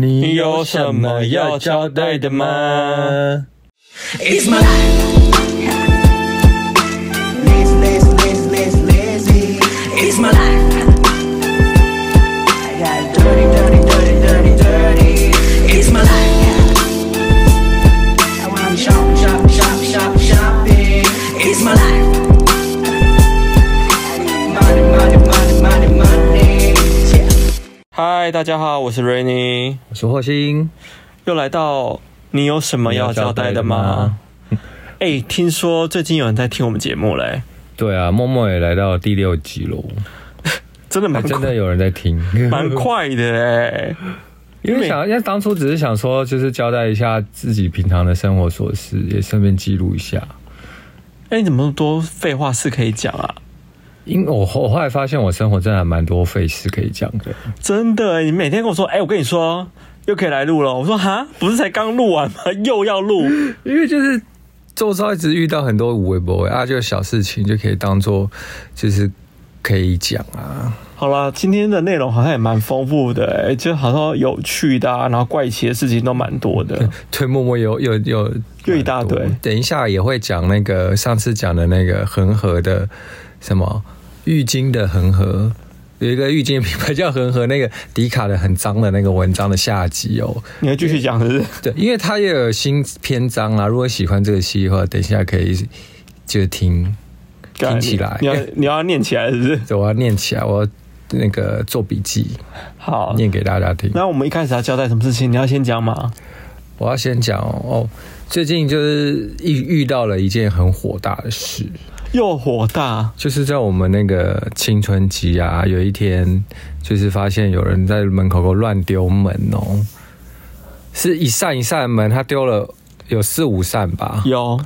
你有什么要交代的吗？It's my Hi，大家好，我是 Rainy，我是霍星，又来到你有什么要交代的吗？哎、欸，听说最近有人在听我们节目嘞、欸？对啊，默默也来到第六集喽，真的蛮真的有人在听，蛮快的哎、欸。因为想，因为当初只是想说，就是交代一下自己平常的生活琐事，也顺便记录一下。哎、欸，你怎么多废话是可以讲啊？因为我后我后来发现，我生活真的还蛮多费事可以讲的。真的，你每天跟我说，哎、欸，我跟你说，又可以来录了。我说，哈，不是才刚录完吗？又要录？因为就是周遭一直遇到很多无微不微啊，就小事情就可以当做就是可以讲啊。好了，今天的内容好像也蛮丰富的，哎，就好像有趣的啊，然后怪奇的事情都蛮多的。对，默默有有有又一大堆。等一下也会讲那个上次讲的那个恒河的。什么浴巾的恒河，有一个浴巾品牌叫恒河，那个迪卡的很脏的那个文章的下集哦，你要继续讲是不是？对，因为它也有新篇章啊。如果喜欢这个戏的话，等一下可以就听听起来。你要 你要念起来是不是？我要念起来，我要那个做笔记，好念给大家听。那我们一开始要交代什么事情？你要先讲吗？我要先讲哦，最近就是遇遇到了一件很火大的事。又火大，就是在我们那个青春期啊，有一天就是发现有人在门口给我乱丢门哦，是一扇一扇门，他丢了有四五扇吧，有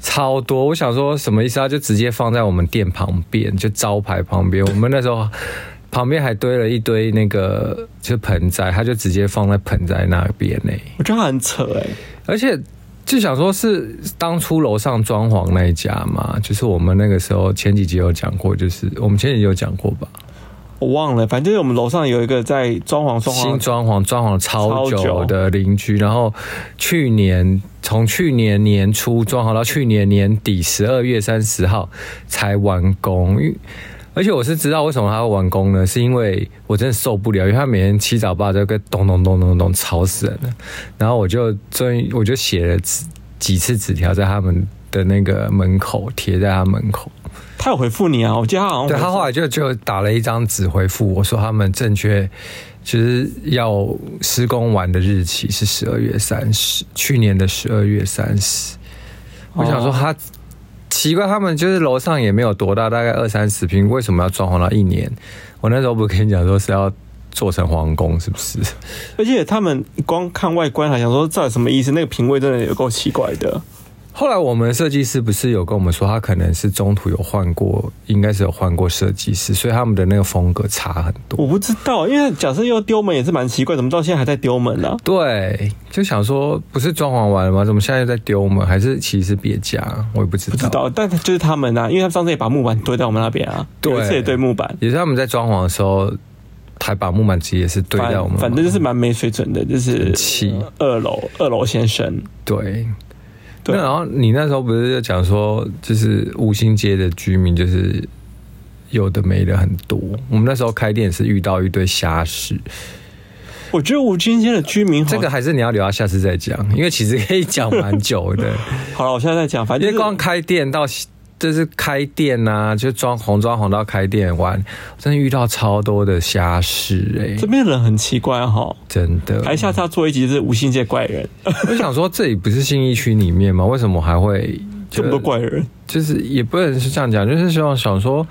超多。我想说什么意思？啊就直接放在我们店旁边，就招牌旁边。我们那时候旁边还堆了一堆那个就盆栽，他就直接放在盆栽那边呢。我觉得很扯哎，而且。就想说，是当初楼上装潢那一家嘛，就是我们那个时候前几集有讲过，就是我们前几集有讲过吧，我忘了，反正就是我们楼上有一个在装潢，装潢新装潢，装潢超久的邻居，然后去年从去年年初装潢到去年年底十二月三十号才完工。而且我是知道为什么他会完工呢？是因为我真的受不了，因为他每天七早八早跟咚咚咚咚咚吵死人了。然后我就终于我就写了几次纸条在他们的那个门口贴在他门口。他有回复你啊？我记得他好像对他后来就就打了一张纸回复我说他们正确就是要施工完的日期是十二月三十，去年的十二月三十。我想说他。奇怪，他们就是楼上也没有多大，大概二三十平，为什么要装潢到一年？我那时候不是跟你讲说是要做成皇宫，是不是？而且他们光看外观还想说这有什么意思？那个品味真的也够奇怪的。后来我们设计师不是有跟我们说，他可能是中途有换过，应该是有换过设计师，所以他们的那个风格差很多。我不知道，因为假设要丢门也是蛮奇怪，怎么到现在还在丢门呢、啊？对，就想说不是装潢完了吗？怎么现在又在丢门？还是其实是别家？我也不知道。不知道，但就是他们啊，因为他们上次也把木板堆在我们那边啊，对，这也堆木板，也是他们在装潢的时候还把木板直接也是堆在我们，反正就是蛮没水准的，就是七二楼二楼先生对。对，然后你那时候不是就讲说，就是五星街的居民就是有的没的很多。我们那时候开店是遇到一堆瞎事。我觉得五星街的居民，这个还是你要留到下次再讲，因为其实可以讲蛮久的。好了，我现在在讲，反正、就是、因为光开店到。就是开店呐、啊，就装红装红到开店玩，真的遇到超多的瞎事哎、欸。这边人很奇怪哈，真的。还下次要做一集是五星界怪人。我想说，这里不是信义区里面吗？为什么还会这么多怪人？就是也不能是这样讲，就是希望想说，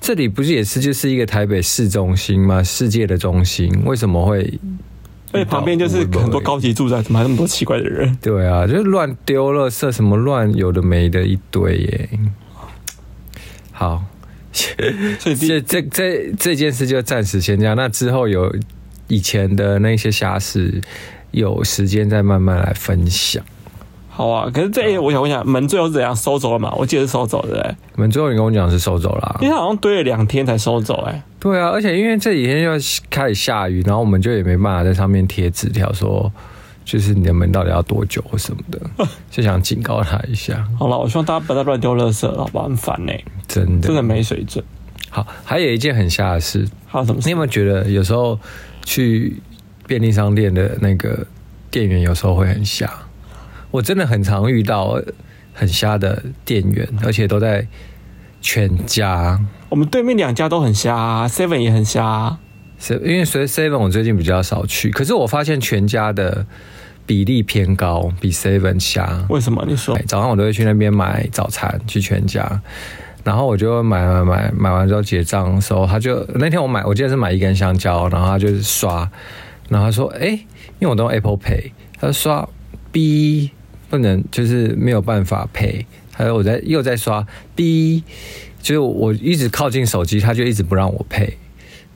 这里不是也是就是一个台北市中心吗？世界的中心，为什么会？而且旁边就是很多高级住宅，怎么还那么多奇怪的人？对啊，就是乱丢垃圾，什么乱有的没的一堆耶。好，所以 这这这这件事就暂时先这样。那之后有以前的那些瑕疵，有时间再慢慢来分享。好啊，可是这、欸、我想问一下，门最后是怎样收走了嘛？我记得是收走的、欸，门最后你跟我讲是收走了，因为他好像堆了两天才收走、欸，哎。对啊，而且因为这几天又开始下雨，然后我们就也没办法在上面贴纸条说，就是你的门到底要多久或什么的，就想警告他一下。好了，我希望大家不要乱丢垃圾，好不好？很烦呢、欸，真的，真的没水准。好，还有一件很瞎的事，还有什么事？你有没有觉得有时候去便利商店的那个店员有时候会很瞎？我真的很常遇到很瞎的店员，而且都在全家。我们对面两家都很瞎，Seven 也很瞎。因为随 Seven 我最近比较少去，可是我发现全家的比例偏高，比 Seven 瞎。为什么？你说？早上我都会去那边买早餐，去全家。然后我就买买买买完之后结账的时候，他就那天我买，我记得是买一根香蕉，然后他就是刷，然后他说：“哎，因为我都用 Apple Pay，他说刷 B 不能，就是没有办法 Pay。还有我在又在刷 B，就是我一直靠近手机，他就一直不让我 Pay。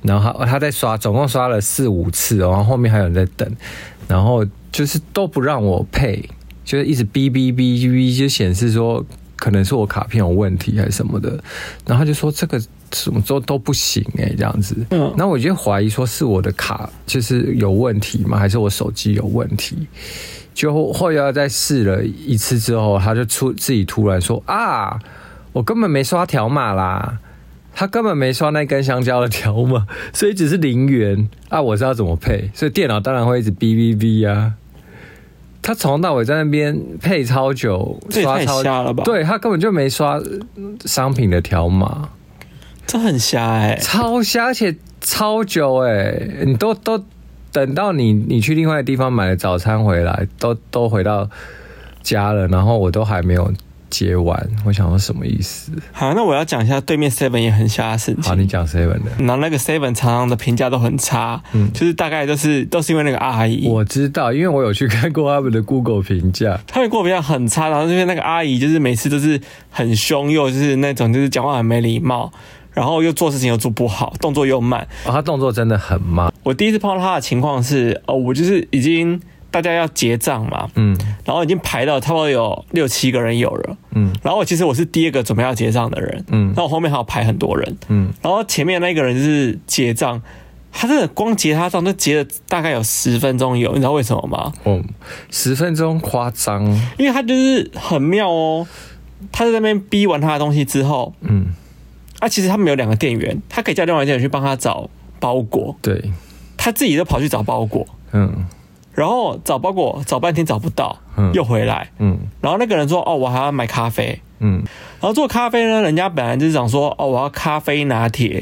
然后他他在刷，总共刷了四五次，然后后面还有人在等，然后就是都不让我 Pay，就是一直 B B B 就显示说。”可能是我卡片有问题还是什么的，然后他就说这个什么都都不行哎、欸，这样子。嗯，然后我就怀疑说是我的卡就是有问题吗？还是我手机有问题？就后来再试了一次之后，他就出自己突然说啊，我根本没刷条码啦，他根本没刷那根香蕉的条码，所以只是零元。啊，我知道怎么配，所以电脑当然会一直哔哔哔啊。他从头到尾在那边配超久，刷超瞎了吧？对，他根本就没刷商品的条码，这很瞎哎、欸，超瞎，而且超久哎、欸，你都都等到你你去另外的地方买了早餐回来，都都回到家了，然后我都还没有。接完，我想说什么意思？好，那我要讲一下对面 Seven 也很瞎的事情。好，你讲 Seven 的。然后那个 Seven 常常的评价都很差，嗯，就是大概都是都是因为那个阿姨。我知道，因为我有去看过他们的 Google 评价，他们 Google 评价很差，然后因为那个阿姨就是每次都是很凶，又就是那种就是讲话很没礼貌，然后又做事情又做不好，动作又慢。哦，他动作真的很慢。我第一次碰到他的情况是，哦，我就是已经。大家要结账嘛，嗯，然后已经排到差不多有六七个人有了，嗯，然后我其实我是第二个准备要结账的人，嗯，然后我后面还要排很多人，嗯，然后前面那个人就是结账，他真的光结他账就结了大概有十分钟有，你知道为什么吗？哦，十分钟夸张，因为他就是很妙哦，他在那边逼完他的东西之后，嗯，啊，其实他们有两个店员，他可以叫另外一个店员去帮他找包裹，对，他自己就跑去找包裹，嗯。然后找包裹找半天找不到，嗯，又回来，嗯，然后那个人说，哦，我还要买咖啡，嗯，然后做咖啡呢，人家本来就是想说，哦，我要咖啡拿铁，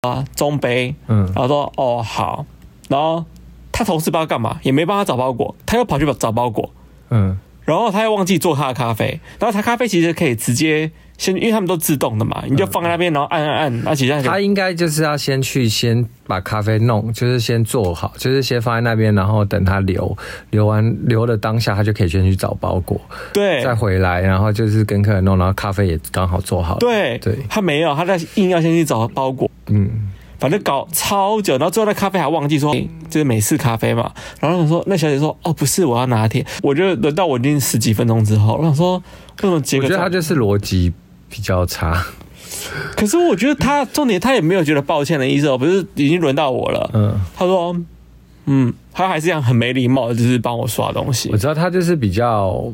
啊，中杯，嗯，然后说，哦，好，然后他同事不知道干嘛，也没帮他找包裹，他又跑去找包裹，嗯，然后他又忘记做他的咖啡，然后他咖啡其实可以直接。先，因为他们都自动的嘛，你就放在那边，然后按按按，而且他应该就是要先去先把咖啡弄，就是先做好，就是先放在那边，然后等他流，流完流的当下，他就可以先去找包裹，对，再回来，然后就是跟客人弄，然后咖啡也刚好做好，对对，他没有，他在硬要先去找包裹，嗯，反正搞超久，然后最后那咖啡还忘记说，就是美式咖啡嘛，然后想说那小姐说，哦不是，我要拿铁，我觉得轮到我已经十几分钟之后，我想说为什么结果？我觉得他就是逻辑。比较差，可是我觉得他重点，他也没有觉得抱歉的意思哦，不是已经轮到我了。嗯，他说，嗯，他还是这样很没礼貌的，就是帮我刷东西。我知道他就是比较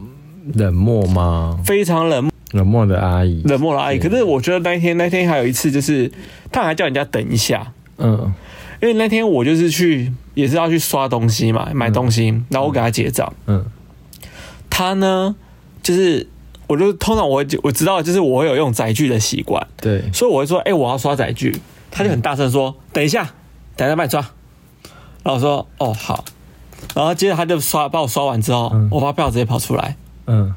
冷漠吗？非常冷漠，冷漠的阿姨，冷漠的阿姨。可是我觉得那一天，那天还有一次，就是他还叫人家等一下。嗯，因为那天我就是去，也是要去刷东西嘛，买东西，然后我给他结账。嗯，他呢，就是。我就通常我会我知道，就是我会有用载具的习惯，对，所以我会说，哎、欸，我要刷载具，他就很大声说，等一下，等一下帮你刷。然后我说，哦，好。然后接着他就刷，帮我刷完之后，嗯、我发票直接跑出来。嗯，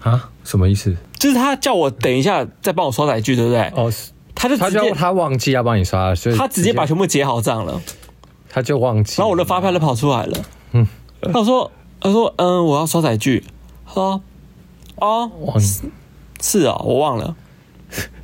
啊，什么意思？就是他叫我等一下再帮我刷载具，对不对？哦，他就直接他，他忘记要帮你刷了，所以他直接把全部结好账了，他就忘记。然后我的发票就跑出来了。嗯，他说，他说，嗯，我要刷载具。他说。哦，是哦，我忘了，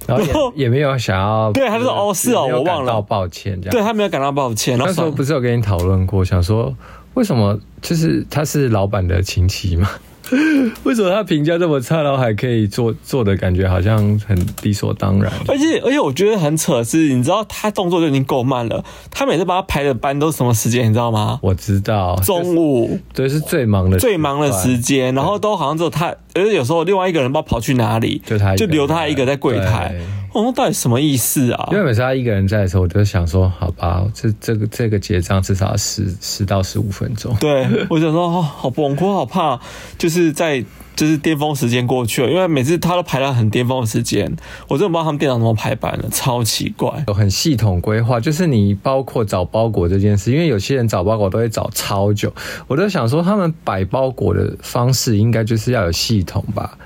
然后也，也没有想要，对，他就说哦，是哦，我忘了，抱歉，这样，对他没有感到抱歉。那时候不是有跟你讨论过，想说为什么？就是他是老板的亲戚吗？为什么他评价这么差，然后还可以做做的感觉好像很理所当然？而且而且我觉得很扯的是，你知道他动作就已经够慢了，他每次帮他排的班都是什么时间？你知道吗？我知道，中午，对，是最忙的最忙的时间，然后都好像只有他，而且有时候另外一个人不知道跑去哪里，就他就留他一个在柜台。我说到底什么意思啊？因为每次他一个人在的时候，我就想说，好吧，这这个这个结账至少十十到十五分钟。对，我想说，哦，好崩溃，好怕，就是在就是巅峰时间过去了，因为每次他都排到很巅峰的时间，我真的不知道他们店长怎么排版的，超奇怪。有很系统规划，就是你包括找包裹这件事，因为有些人找包裹都会找超久，我就想说，他们摆包裹的方式应该就是要有系统吧。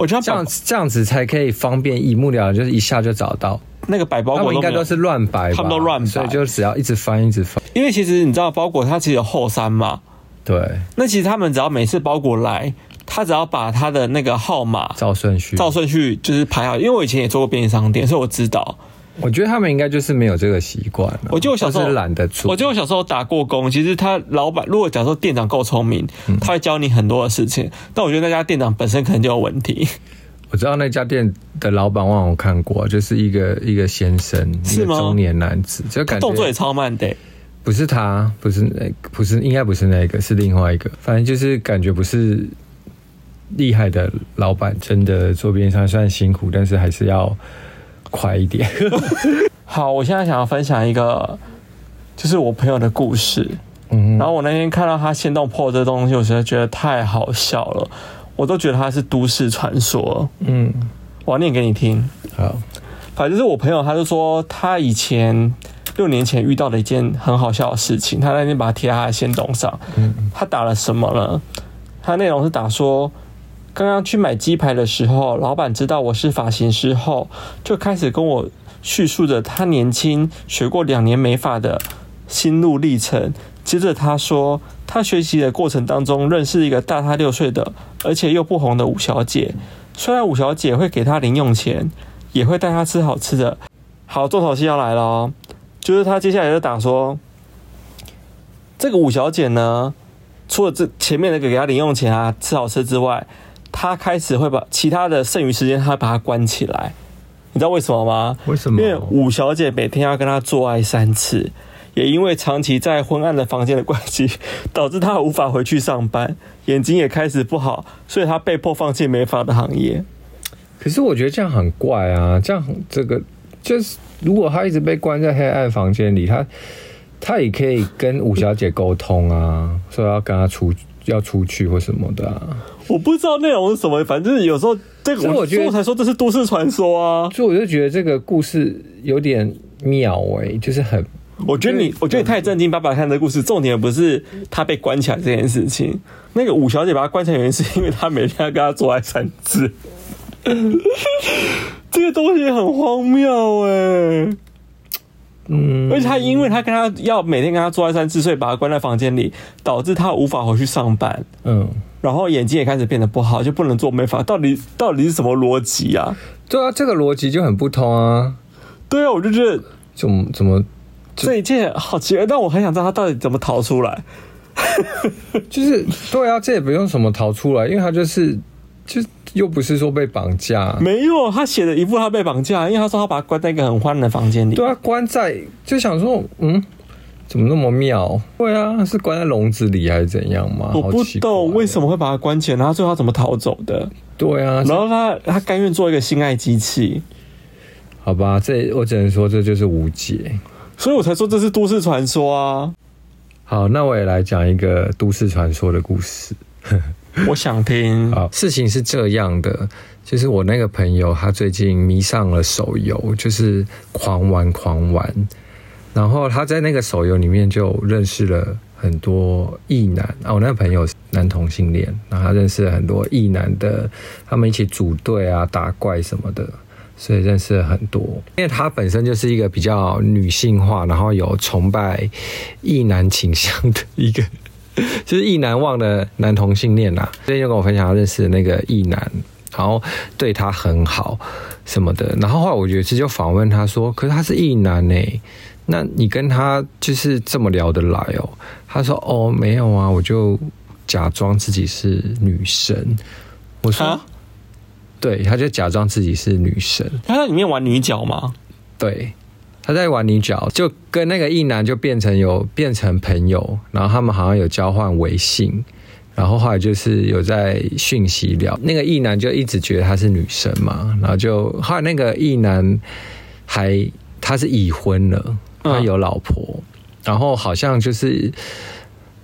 我觉得这样子这样子才可以方便一目了然，就是一下就找到那个摆包裹，应该都是乱摆，他们都乱摆，所以就只要一直翻一直翻。因为其实你知道包裹它其实有后三嘛，对。那其实他们只要每次包裹来，他只要把他的那个号码照顺序照顺序就是排好。因为我以前也做过便利商店，所以我知道。我觉得他们应该就是没有这个习惯。我记得我小时候懒得做。我记得我小时候打过工，其实他老板如果假如说店长够聪明，他会教你很多的事情。但我觉得那家店长本身可能就有问题。我知道那家店的老板，我看过，就是一个一个先生，是吗？一个中年男子，就感觉动作也超慢的。不是他，不是那，不是，应该不是那个，是另外一个。反正就是感觉不是厉害的老板，真的做便利商店虽然辛苦，但是还是要快一点。好，我现在想要分享一个，就是我朋友的故事。嗯，然后我那天看到他先动 po 这东西，我实在觉得太好笑了。我都觉得他是都市传说。嗯，我要念给你听。好，反正就是我朋友，他就说他以前六年前遇到了一件很好笑的事情。他那天把它贴在他的限动上。嗯，他打了什么呢？他内容是打说，刚刚去买鸡排的时候，老板知道我是发型师后，就开始跟我叙述着他年轻学过两年美发的心路历程。接着他说，他学习的过程当中认识一个大他六岁的，而且又不红的五小姐。虽然五小姐会给他零用钱，也会带他吃好吃的。好，重头戏要来了，就是他接下来就打说，这个五小姐呢，除了这前面那个给他零用钱啊、吃好吃之外，他开始会把其他的剩余时间，他把他关起来。你知道为什么吗？为什么？因为五小姐每天要跟他做爱三次。也因为长期在昏暗的房间的关系，导致他无法回去上班，眼睛也开始不好，所以他被迫放弃美发的行业。可是我觉得这样很怪啊！这样这个就是，如果他一直被关在黑暗房间里，他他也可以跟五小姐沟通啊，说要跟他出要出去或什么的啊。我不知道内容是什么，反正有时候这个我觉得我才说这是都市传说啊，所以我就觉得这个故事有点妙哎、欸，就是很。我觉得你，我觉得你太震惊。爸爸看这个故事，重点不是他被关起来这件事情。那个五小姐把他关起来，原因是因为他每天要跟他做爱三次。这个东西很荒谬哎。嗯，而且他因为他跟他要每天跟他做爱三次，所以把他关在房间里，导致他无法回去上班。嗯，然后眼睛也开始变得不好，就不能做美发。到底到底是什么逻辑啊？对啊，这个逻辑就很不通啊。对啊，我就觉得怎么怎么。这一件好奇怪，但我很想知道他到底怎么逃出来。就是对啊，这也不用什么逃出来，因为他就是就又不是说被绑架，没有，他写的一部他被绑架，因为他说他把他关在一个很欢的房间里。对啊，关在就想说，嗯，怎么那么妙？对啊，是关在笼子里还是怎样吗？我不懂为什么会把他关起来，然后最后他怎么逃走的？对啊，然后他他甘愿做一个性爱机器，好吧，这我只能说这就是无解。所以我才说这是都市传说啊！好，那我也来讲一个都市传说的故事。我想听。好，事情是这样的，就是我那个朋友他最近迷上了手游，就是狂玩狂玩。然后他在那个手游里面就认识了很多异男啊，我那个朋友是男同性恋，然后他认识了很多异男的，他们一起组队啊，打怪什么的。所以认识了很多，因为他本身就是一个比较女性化，然后有崇拜异男倾向的一个，就是意难忘的男同性恋呐。最近就跟我分享他认识的那个意男，然后对他很好什么的。然后后来我有一次就访问他说：“可是他是意男呢、欸，那你跟他就是这么聊得来哦？”他说：“哦，没有啊，我就假装自己是女生。”我说：“啊、对，他就假装自己是女生。”他在里面玩女角吗？对。他在玩女角，就跟那个异男就变成有变成朋友，然后他们好像有交换微信，然后后来就是有在讯息聊。那个异男就一直觉得她是女生嘛，然后就后来那个异男还他是已婚了，他有老婆，嗯、然后好像就是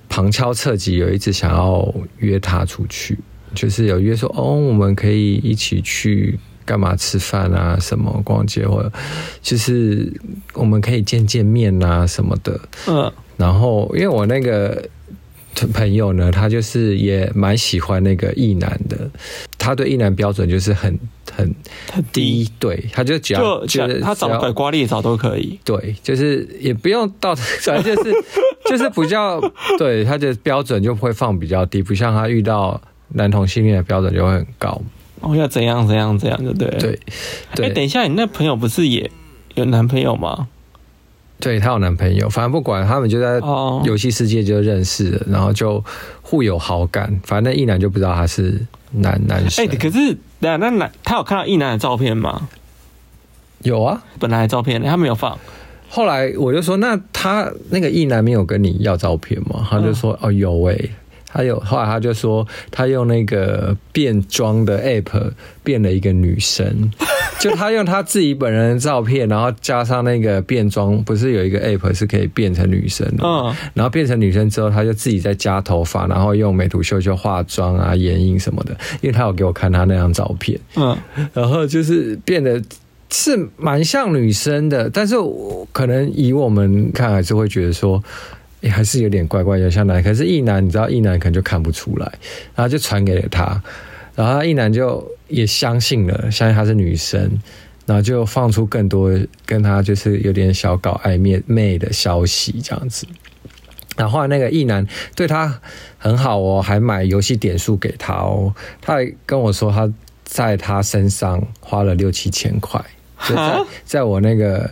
旁敲侧击有一直想要约她出去，就是有约说哦，我们可以一起去。干嘛吃饭啊？什么逛街或者就是我们可以见见面啊什么的。嗯，然后因为我那个朋友呢，他就是也蛮喜欢那个异男的。他对异男标准就是很很很低，对，他就只要就觉得他找拐瓜裂枣都可以。对，就是也不用到，反正就是就是比较对他的标准就会放比较低，不像他遇到男同性恋的标准就会很高。哦，要怎样怎样怎样，就对了。对，对。哎，等一下，你那朋友不是也有男朋友吗？对，他有男朋友，反正不管，他们就在游戏世界就认识了，然后就互有好感。反正那异男就不知道他是男男生。哎，可是那那男他有看到一男的照片吗？有啊，本来的照片他没有放。后来我就说，那他那个一男没有跟你要照片吗？他就说，嗯、哦，有哎、欸。他有后来他就说，他用那个变装的 app 变了一个女生，就他用他自己本人的照片，然后加上那个变装，不是有一个 app 是可以变成女生的，嗯，然后变成女生之后，他就自己在加头发，然后用美图秀秀化妆啊、眼影什么的，因为他有给我看他那张照片，嗯，然后就是变得是蛮像女生的，但是可能以我们看还是会觉得说。欸、还是有点怪怪，有像男，可是异男，你知道异男可能就看不出来，然后就传给了他，然后异男就也相信了，相信她是女生，然后就放出更多跟他就是有点小搞暧昧昧的消息这样子，然后后来那个异男对他很好哦，还买游戏点数给他哦，他还跟我说他在他身上花了六七千块，就在在我那个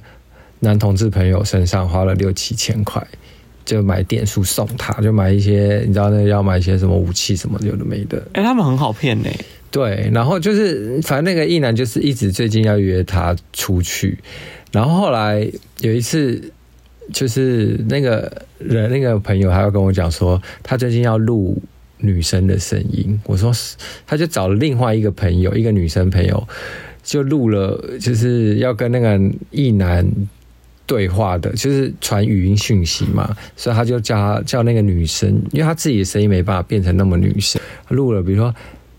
男同志朋友身上花了六七千块。就买点数送他，就买一些，你知道那个要买一些什么武器什么有的没的。哎、欸，他们很好骗呢。对，然后就是反正那个一男就是一直最近要约他出去，然后后来有一次就是那个人那个朋友还要跟我讲说，他最近要录女生的声音。我说他就找了另外一个朋友，一个女生朋友就录了，就是要跟那个一男。对话的，就是传语音讯息嘛，所以他就叫他叫那个女生，因为他自己的声音没办法变成那么女生，录了，比如说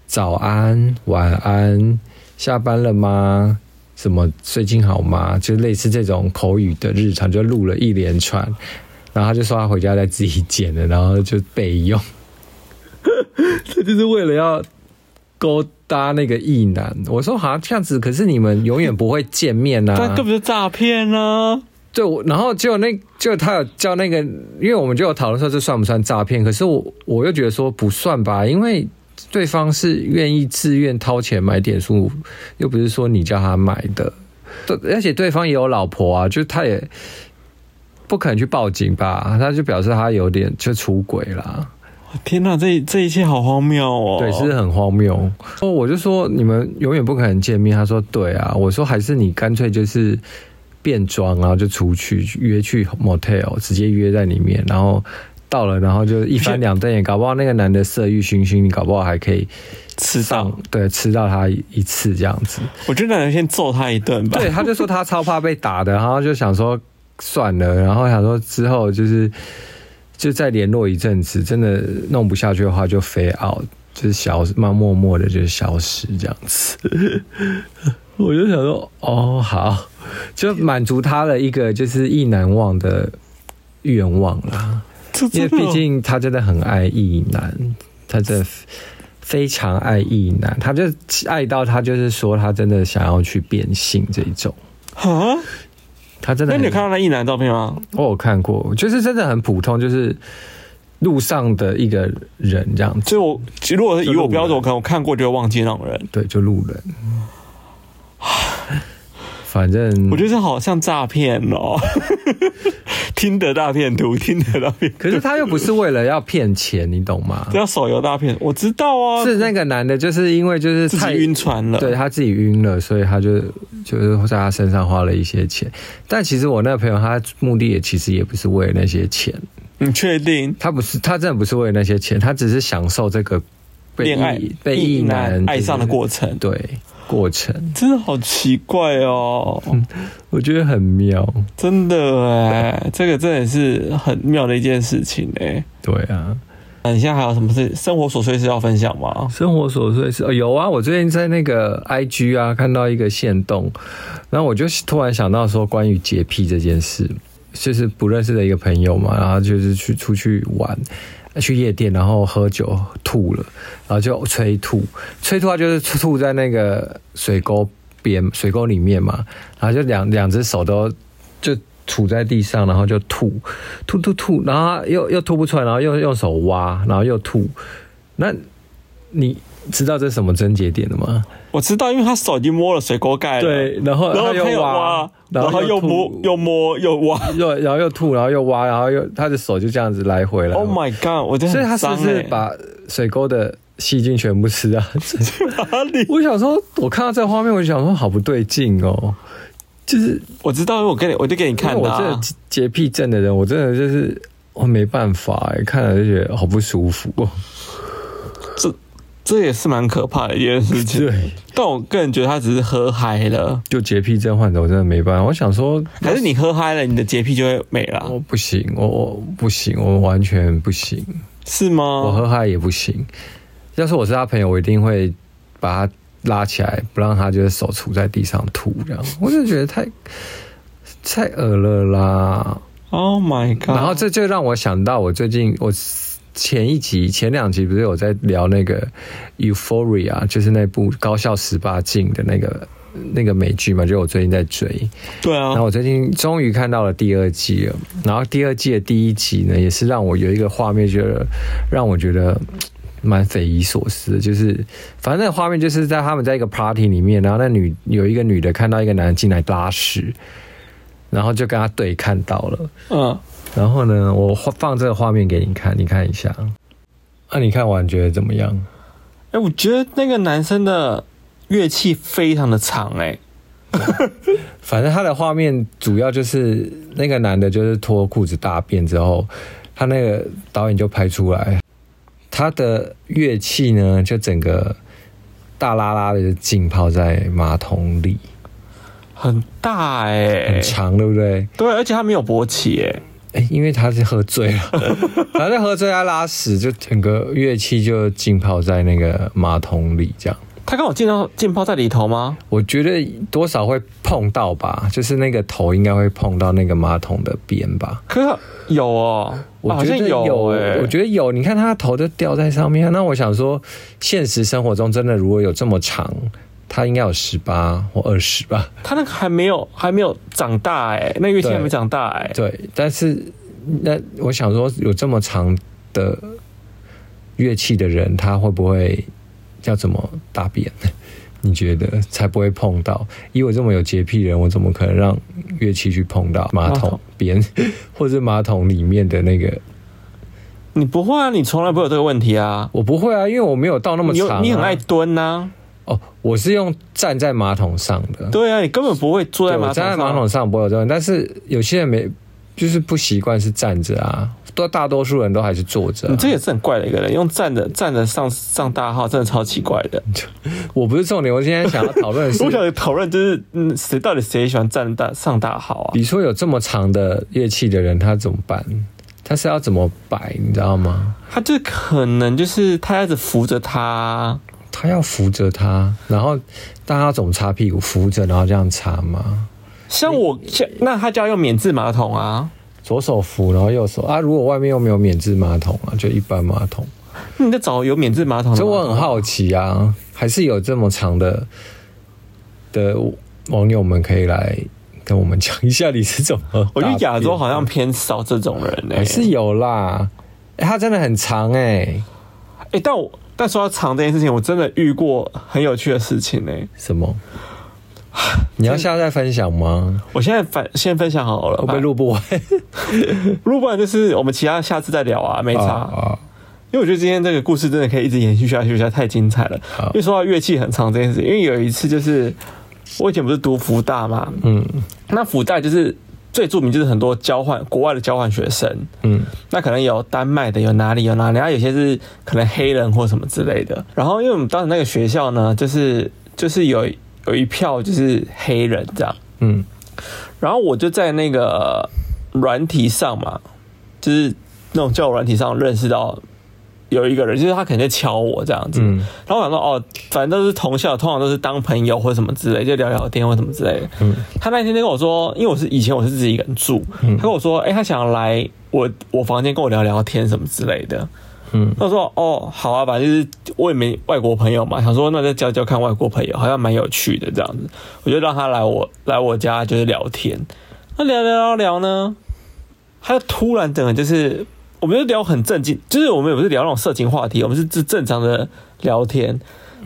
早安、晚安、下班了吗？什么最近好吗？就类似这种口语的日常，就录了一连串，然后他就说他回家再自己剪的，然后就备用。这就是为了要勾搭那个异男。我说好像这样子，可是你们永远不会见面啊，这不是诈骗啊？对，我然后就那就他有叫那个，因为我们就有讨论说这算不算诈骗？可是我我又觉得说不算吧，因为对方是愿意自愿掏钱买点数，又不是说你叫他买的。对，而且对方也有老婆啊，就他也不可能去报警吧？他就表示他有点就出轨了。天哪，这这一切好荒谬哦！对，是很荒谬。哦，我就说你们永远不可能见面。他说对啊，我说还是你干脆就是。变装，然后就出去约去 motel，直接约在里面，然后到了，然后就一翻两瞪眼，搞不好那个男的色欲熏熏，你搞不好还可以吃上，对，吃到他一次这样子。我觉得先揍他一顿吧。对，他就说他超怕被打的，然后就想说算了，然后想说之后就是就再联络一阵子，真的弄不下去的话就 fade out，就是消慢默默的就消失这样子。我就想说，哦，好，就满足他的一个就是意难忘的愿望啦。因为毕竟他真的很爱意男，他真的非常爱意男，他就爱到他就是说他真的想要去变性这一种。啊，他真的。那你有看到那异男照片吗？我有看过，就是真的很普通，就是路上的一个人这样子。就我如果是以我标准，我可能我看过就会忘记那种人。对，就路人。反正我觉得这好像诈骗哦，听得大骗图，听得大骗。可是他又不是为了要骗钱，你懂吗？要手游大骗，我知道啊。是那个男的，就是因为就是太晕船了，对他自己晕了，所以他就就是在他身上花了一些钱。但其实我那个朋友，他目的也其实也不是为了那些钱。你确定？他不是，他真的不是为了那些钱，他只是享受这个被恋爱被异男爱上的过程。对。过程真的好奇怪哦，嗯，我觉得很妙，真的哎，这个真的是很妙的一件事情哎。对啊，那你现在还有什么事？生活琐碎事要分享吗？生活琐碎事哦，有啊，我最近在那个 IG 啊看到一个线动，然后我就突然想到说关于洁癖这件事，就是不认识的一个朋友嘛，然后就是去出去玩。去夜店，然后喝酒吐了，然后就催吐，催吐他就是吐在那个水沟边、水沟里面嘛，然后就两两只手都就杵在地上，然后就吐，吐吐吐，然后又又吐不出来，然后又用手挖，然后又吐，那你知道这是什么症结点的吗？我知道，因为他手已经摸了水沟盖了，对，然后然后又挖，然后又摸又摸又挖，又然后又吐，然后又挖，然后又他的手就这样子来回了。Oh my god！我真的，所以他是不是把水沟的细菌全部吃掉？哪里？我想说，我看到这个画面，我就想说，好不对劲哦。就是我知道，我跟你，我就给你看的。我这个洁癖症的人，我真的就是我没办法哎，看了就觉得好不舒服哦。这。这也是蛮可怕的一件事情。对，但我个人觉得他只是喝嗨了。就洁癖症患者，我真的没办法。我想说，还是你喝嗨了，你的洁癖就会没了。我不行，我我不行，我完全不行。是吗？我喝嗨也不行。要是我是他朋友，我一定会把他拉起来，不让他就是手杵在地上吐这样。我就觉得太太恶了啦！Oh my god！然后这就让我想到，我最近我。前一集、前两集不是有在聊那个《Euphoria》，就是那部高校十八禁的那个那个美剧嘛？就我最近在追。对啊。然后我最近终于看到了第二季了。然后第二季的第一集呢，也是让我有一个画面，觉得让我觉得蛮匪夷所思的。就是反正那个画面就是在他们在一个 party 里面，然后那女有一个女的看到一个男的进来拉屎，然后就跟他对看到了。嗯。然后呢，我放这个画面给你看，你看一下。那、啊、你看完觉得怎么样？哎，我觉得那个男生的乐器非常的长，哎。反正他的画面主要就是那个男的，就是脱裤子大便之后，他那个导演就拍出来，他的乐器呢，就整个大拉拉的浸泡在马桶里，很大哎，很长，对不对？对，而且他没有勃起，哎。哎，因为他是喝醉了，他在喝醉他拉屎，就整个乐器就浸泡在那个马桶里，这样。他刚好浸到浸泡在里头吗？我觉得多少会碰到吧，就是那个头应该会碰到那个马桶的边吧。可是有哦，我觉得有，哎，我觉得有。你看他头就掉在上面，那我想说，现实生活中真的如果有这么长。他应该有十八或二十吧。他那个还没有还没有长大哎、欸，那乐器还没长大哎、欸。对，但是那我想说，有这么长的乐器的人，他会不会要怎么大便？你觉得才不会碰到？以我这么有洁癖的人，我怎么可能让乐器去碰到马桶边 或者马桶里面的那个？你不会啊，你从来不会有这个问题啊。我不会啊，因为我没有到那么长、啊你。你很爱蹲呐、啊。哦，我是用站在马桶上的。对啊，你根本不会坐在马桶上。站在马桶上不会有这种，但是有些人没，就是不习惯是站着啊。多大多数人都还是坐着、啊。你这也是很怪的一个人，用站着站着上上大号，真的超奇怪的。我不是重点，我今天想要讨论是，我想讨论就是，嗯，谁到底谁喜欢站大上大号啊？比如说有这么长的乐器的人，他怎么办？他是要怎么摆？你知道吗？他就可能就是他一直扶着他。他要扶着他，然后大家总擦屁股？扶着，然后这样擦吗？像我，像那他就要用免治马桶啊，左手扶，然后右手啊。如果外面又没有免治马桶啊，就一般马桶。你在找有免治马桶的？所以我很好奇啊，还是有这么长的的网友们可以来跟我们讲一下，你是怎么？我觉得亚洲好像偏少这种人呢、欸，还是有啦。欸，它真的很长哎、欸，哎、欸，但我但说到长这件事情，我真的遇过很有趣的事情呢、欸。什么？你要现在分享吗？我现在分先分享好了，会不会录不完？录不完就是我们其他下次再聊啊，没差。啊、因为我觉得今天这个故事真的可以一直延续下去，实在太精彩了。因为说到乐器很长这件事，因为有一次就是我以前不是读福大嘛，嗯，那福大就是最著名就是很多交换国外的交换学生，嗯，那可能有丹麦的，有哪里有哪里，然后有些是可能黑人或什么之类的。然后因为我们当时那个学校呢，就是就是有。有一票就是黑人这样，嗯，然后我就在那个软体上嘛，就是那种交友软体上认识到有一个人，就是他肯定敲我这样子，嗯，然后我想说哦，反正都是同校，通常都是当朋友或者什么之类，就聊聊天或什么之类的，嗯，他那天就跟我说，因为我是以前我是自己一个人住，他跟我说，哎，他想来我我房间跟我聊聊天什么之类的。嗯，他说：“哦，好啊，反正就是我也没外国朋友嘛，想说那再交交看外国朋友，好像蛮有趣的这样子。我就让他来我来我家就是聊天。那聊聊聊聊呢，他就突然整个就是，我们就聊很正经，就是我们也不是聊那种色情话题，我们是正正常的聊天。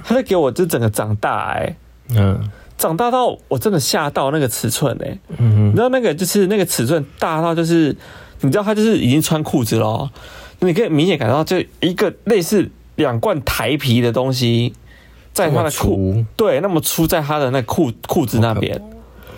他在给我就整个长大哎、欸，嗯，长大到我真的吓到那个尺寸哎、欸，嗯哼，你知道那个就是那个尺寸大到就是，你知道他就是已经穿裤子了。”你可以明显感到，就一个类似两罐台皮的东西，在他的裤，对，那么粗，在他的那裤裤子那边，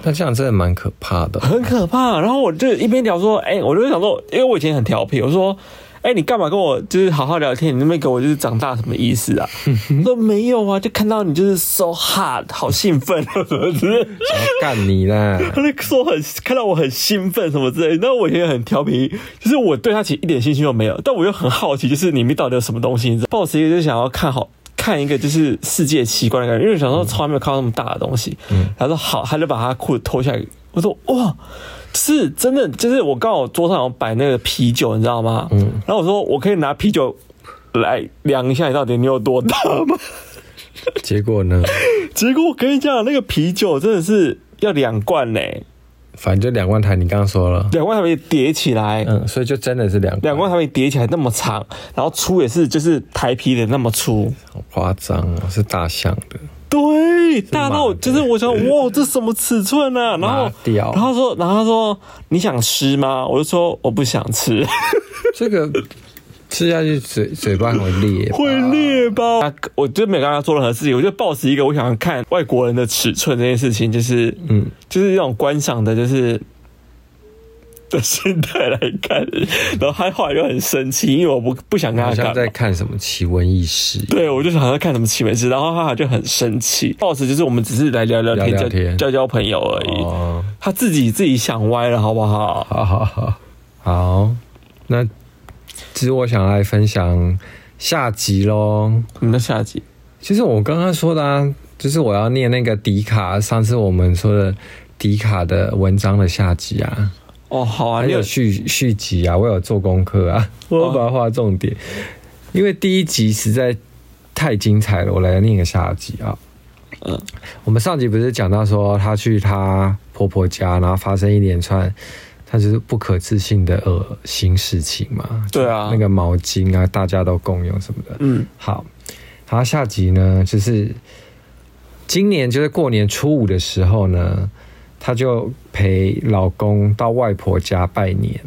那这样真的蛮可怕的，很可怕。然后我就一边聊说，哎、欸，我就想说，因为我以前很调皮，我说。哎、欸，你干嘛跟我就是好好聊天？你那边给我就是长大什么意思啊？说没有啊，就看到你就是 so hard，好兴奋什么之类，想干你啦！他就说很看到我很兴奋什么之类。那我也很调皮，就是我对他其实一点兴趣都没有，但我又很好奇，就是里面到底有什么东西。你知道，boss 一个就想要看好看一个就是世界奇观的感觉，因为小时候从来没有看到那么大的东西。嗯，他说好，他就把他裤子脱下来。我说哇。是真的，就是我刚好桌上有摆那个啤酒，你知道吗？嗯。然后我说，我可以拿啤酒来量一下，你到底你有多大吗？结果呢？结果我跟你讲，那个啤酒真的是要两罐呢。反正就两万台，你刚刚说了，两万台币叠起来，嗯，所以就真的是两两万台币叠起来那么长，然后粗也是就是台皮的那么粗，好夸张哦，是大象的。对，大到就是我想，哇，这什么尺寸啊？然后，然后说，然后他说你想吃吗？我就说我不想吃。这个吃下去嘴嘴巴会裂，会裂吧？我就没有跟他做任何事情，我就抱持一个我想看外国人的尺寸这件事情，就是嗯，就是一种观赏的，就是。的心态来看，然后他后来就很生气，因为我不不想跟他讲。在看什么奇闻异事？对，我就想在看什么奇闻异事，然后他就很生气。boss 就是我们只是来聊聊天，聊聊天交交朋友而已。哦、他自己自己想歪了，好不好？好好好，好。那其实我想来分享下集喽。什么叫下集？其实我刚刚说的啊，就是我要念那个迪卡，上次我们说的迪卡的文章的下集啊。哦，好啊，你有续续集啊，我有做功课啊，我把它画重点，因为第一集实在太精彩了，我来念个下集啊。嗯，我们上集不是讲到说她去她婆婆家，然后发生一连串她就是不可置信的恶心事情嘛？对啊，那个毛巾啊，大家都共用什么的。嗯，好，然后下集呢，就是今年就是过年初五的时候呢。她就陪老公到外婆家拜年，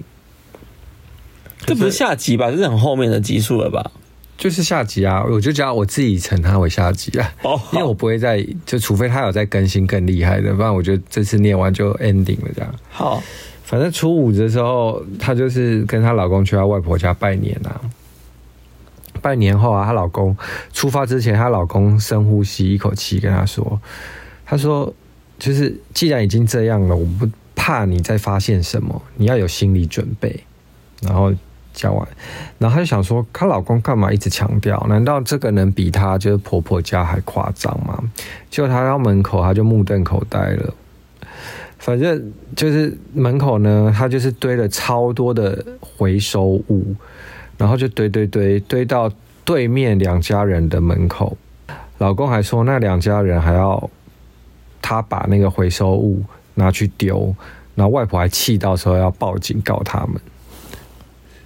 这不是下集吧？这是很后面的集数了吧？就是下集啊！我就叫我自己称它为下集啊，哦，因为我不会再就，除非他有在更新更厉害的，不然我就这次念完就 ending 了这样。好，反正初五的时候，她就是跟她老公去她外婆家拜年啊。拜年后啊，她老公出发之前，她老公深呼吸一口气，跟她说：“他说。”就是既然已经这样了，我不怕你再发现什么，你要有心理准备。然后讲完，然后她就想说，她老公干嘛一直强调？难道这个能比她就是婆婆家还夸张吗？结果她到门口，她就目瞪口呆了。反正就是门口呢，他就是堆了超多的回收物，然后就堆堆堆堆到对面两家人的门口。老公还说，那两家人还要。他把那个回收物拿去丢，然后外婆还气到说要报警告他们。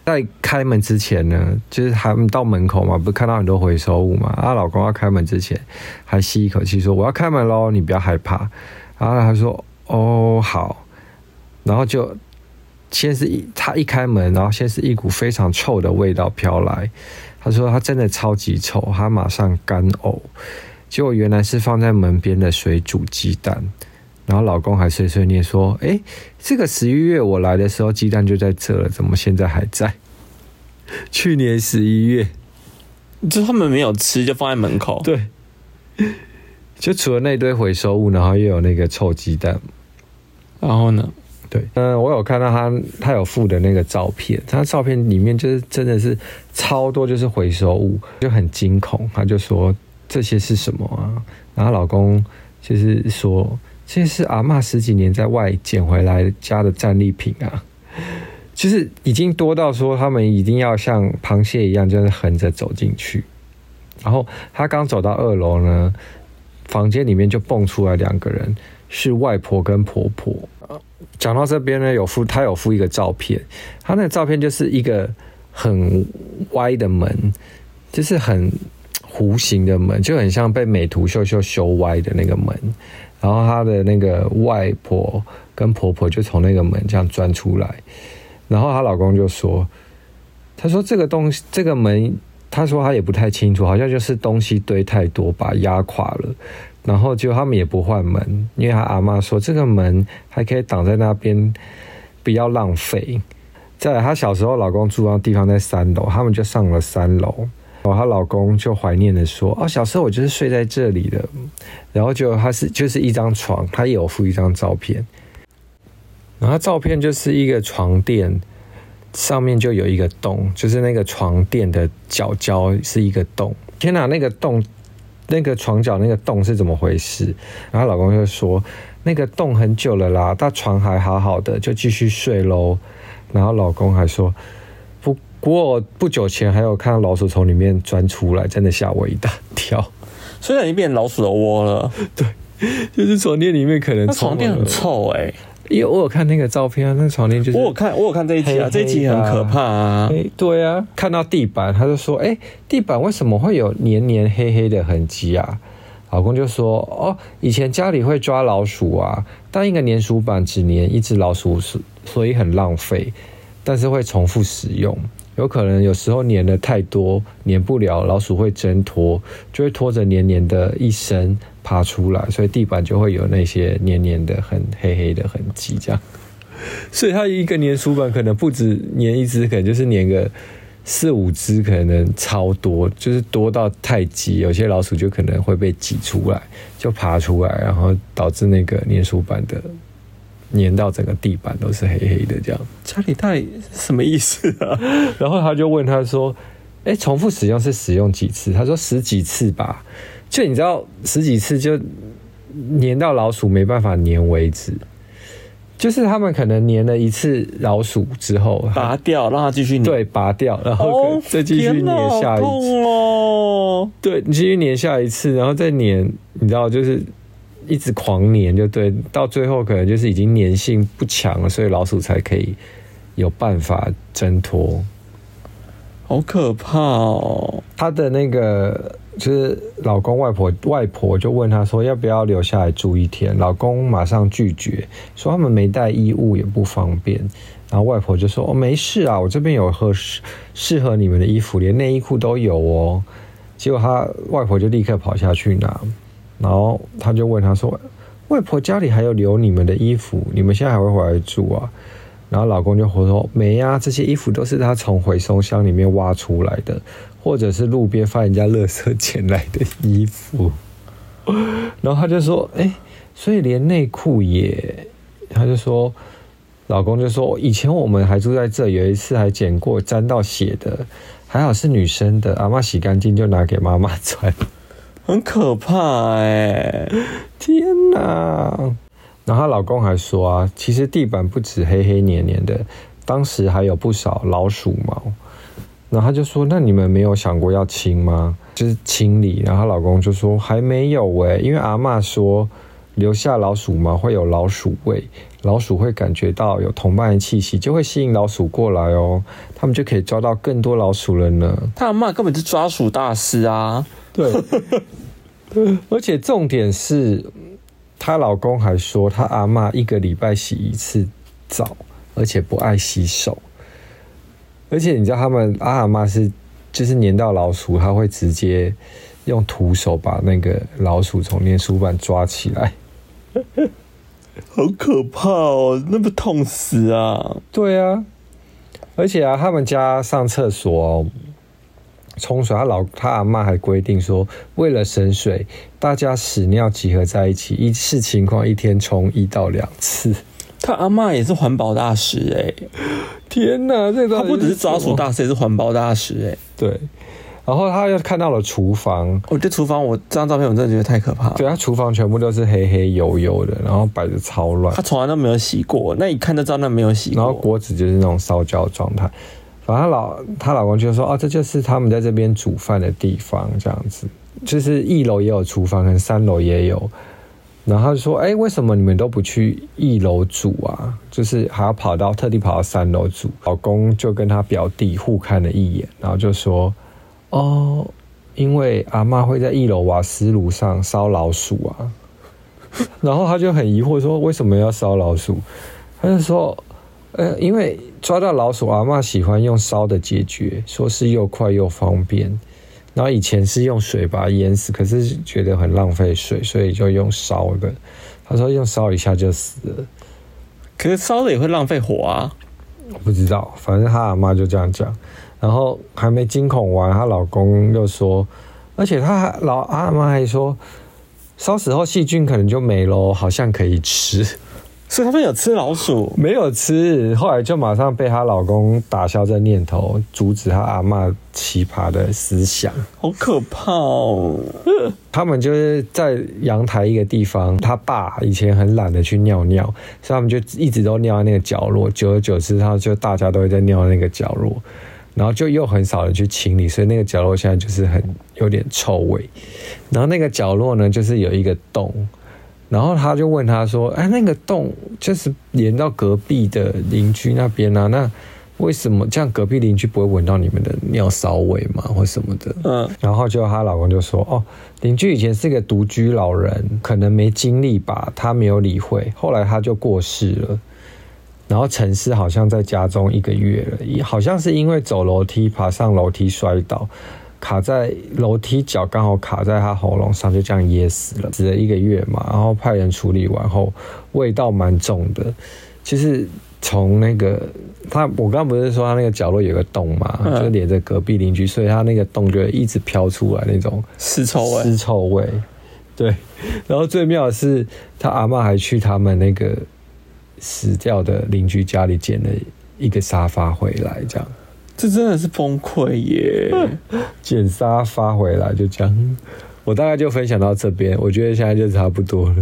在开门之前呢，就是还到门口嘛，不是看到很多回收物嘛？啊，老公要开门之前，还吸一口气说：“我要开门喽，你不要害怕。”然后他说：“哦，好。”然后就先是一他一开门，然后先是一股非常臭的味道飘来。他说他真的超级臭，他马上干呕。结果原来是放在门边的水煮鸡蛋。然后老公还碎碎念说：“哎，这个十一月我来的时候鸡蛋就在这了，怎么现在还在？去年十一月，就他们没有吃，就放在门口。对，就除了那堆回收物，然后又有那个臭鸡蛋。然后呢？对，嗯，我有看到他他有附的那个照片，他照片里面就是真的是超多，就是回收物，就很惊恐。他就说这些是什么啊？然后老公就是说。”这是阿嬷十几年在外捡回来家的战利品啊，就是已经多到说他们一定要像螃蟹一样，就是横着走进去。然后他刚走到二楼呢，房间里面就蹦出来两个人，是外婆跟婆婆。讲到这边呢，有附他有附一个照片，他那个照片就是一个很歪的门，就是很弧形的门，就很像被美图秀秀修歪的那个门。然后他的那个外婆跟婆婆就从那个门这样钻出来，然后她老公就说：“他说这个东西，这个门，他说他也不太清楚，好像就是东西堆太多，把压垮了。然后就他们也不换门，因为他阿妈说这个门还可以挡在那边，不要浪费。再来，她小时候老公住的地方在三楼，他们就上了三楼。”她老公就怀念的说：“哦，小时候我就是睡在这里的。”然后就他是就是一张床，他也有附一张照片。然后照片就是一个床垫，上面就有一个洞，就是那个床垫的角角是一个洞。天哪，那个洞，那个床角那个洞是怎么回事？然后老公就说：“那个洞很久了啦，但床还好好的，就继续睡喽。”然后老公还说。不过不久前还有看到老鼠从里面钻出来，真的吓我一大跳。虽然已经变老鼠的窝了，对，就是床垫里面可能床垫很臭哎、欸。因为我有看那个照片啊，那床垫就是我有看我有看这一集啊，这一集很可怕啊。对啊，看到地板，他就说：“哎、欸，地板为什么会有黏黏黑黑的痕迹啊？”老公就说：“哦，以前家里会抓老鼠啊，但一个粘鼠板只粘一只老鼠，所以很浪费，但是会重复使用。”有可能有时候粘的太多，粘不了，老鼠会挣脱，就会拖着黏黏的一身爬出来，所以地板就会有那些黏黏的、很黑黑的痕迹。这样，所以它一个粘鼠板可能不止粘一只，可能就是粘个四五只，可能超多，就是多到太挤，有些老鼠就可能会被挤出来，就爬出来，然后导致那个粘鼠板的。粘到整个地板都是黑黑的，这样家里到底什么意思啊？然 后他就问他说：“哎，重复使用是使用几次？”他说：“十几次吧。”就你知道，十几次就粘到老鼠没办法粘为止。就是他们可能粘了一次老鼠之后，拔掉让它继续粘，对，拔掉，然后再继续粘下一次。哦，对，你继续粘下一次，然后再粘，你知道就是。一直狂粘就对，到最后可能就是已经粘性不强了，所以老鼠才可以有办法挣脱。好可怕哦！它的那个就是老公外婆外婆就问他说要不要留下来住一天，老公马上拒绝，说他们没带衣物也不方便。然后外婆就说哦没事啊，我这边有合适适合你们的衣服，连内衣裤都有哦。结果他外婆就立刻跑下去拿。然后他就问他说：“外婆家里还有留你们的衣服，你们现在还会回来住啊？”然后老公就回说：“没呀，这些衣服都是他从回收箱里面挖出来的，或者是路边发人家垃圾捡来的衣服。”然后他就说：“哎，所以连内裤也……”他就说：“老公就说，以前我们还住在这，有一次还捡过沾到血的，还好是女生的，阿嬷洗干净就拿给妈妈穿。”很可怕哎、欸！天哪！然后她老公还说啊，其实地板不止黑黑黏黏的，当时还有不少老鼠毛。然后他就说：“那你们没有想过要清吗？就是清理。”然后她老公就说：“还没有哎，因为阿嬷说留下老鼠毛会有老鼠味，老鼠会感觉到有同伴的气息，就会吸引老鼠过来哦，他们就可以抓到更多老鼠了呢。他阿妈根本是抓鼠大师啊！对，而且重点是，她老公还说，她阿嬷一个礼拜洗一次澡，而且不爱洗手。而且你知道，他们阿嬷是就是粘到老鼠，他会直接用徒手把那个老鼠从粘鼠板抓起来。好可怕哦！那不痛死啊？对啊，而且啊，他们家上厕所哦，冲水，他老他阿妈还规定说，为了省水，大家屎尿集合在一起，一次情况一天冲一到两次。他阿嬷也是环保大使哎！天哪，这个他不只是抓鼠大师，也是环保大使哎！对。然后他又看到了厨房，我这厨房，我这张照片我真的觉得太可怕了。对，他厨房全部都是黑黑油油的，然后摆的超乱。他从来都没有洗过，那一看就知道那没有洗过。然后锅子就是那种烧焦状态。反正她老她老公就说：“哦，这就是他们在这边煮饭的地方，这样子。就是一楼也有厨房，跟三楼也有。”然后他就说：“哎，为什么你们都不去一楼煮啊？就是还要跑到特地跑到三楼煮。”老公就跟他表弟互看了一眼，然后就说。哦，因为阿嬷会在一楼瓦斯炉上烧老鼠啊，然后他就很疑惑说：“为什么要烧老鼠？”他就说：“呃，因为抓到老鼠，阿嬷喜欢用烧的解决，说是又快又方便。然后以前是用水把它淹死，可是觉得很浪费水，所以就用烧的。他说用烧一下就死了，可是烧的也会浪费火啊。我不知道，反正他阿妈就这样讲。”然后还没惊恐完，她老公又说，而且她老阿妈还说，烧死后细菌可能就没了，好像可以吃。所以他们有吃老鼠？没有吃，后来就马上被她老公打消这念头，阻止她阿妈奇葩的思想。好可怕哦！他们就是在阳台一个地方，他爸以前很懒得去尿尿，所以他们就一直都尿在那个角落。久而久之，他就大家都会在尿在那个角落。然后就又很少人去清理，所以那个角落现在就是很有点臭味。然后那个角落呢，就是有一个洞。然后他就问他说：“哎，那个洞就是连到隔壁的邻居那边啊？那为什么这样隔壁邻居不会闻到你们的尿骚味吗？或什么的？”嗯。然后就她老公就说：“哦，邻居以前是个独居老人，可能没精力吧，他没有理会。后来他就过世了。”然后陈氏好像在家中一个月了，好像是因为走楼梯爬上楼梯摔倒，卡在楼梯脚刚好卡在他喉咙上，就这样噎死了，死了一个月嘛。然后派人处理完后，味道蛮重的。其实从那个他，我刚刚不是说他那个角落有个洞嘛，嗯、就连着隔壁邻居，所以他那个洞就一直飘出来那种尸臭味。尸臭味，对。然后最妙的是，他阿嬷还去他们那个。死掉的邻居家里捡了一个沙发回来，这样，这真的是崩溃耶！剪沙发回来就这样，我大概就分享到这边，我觉得现在就差不多了。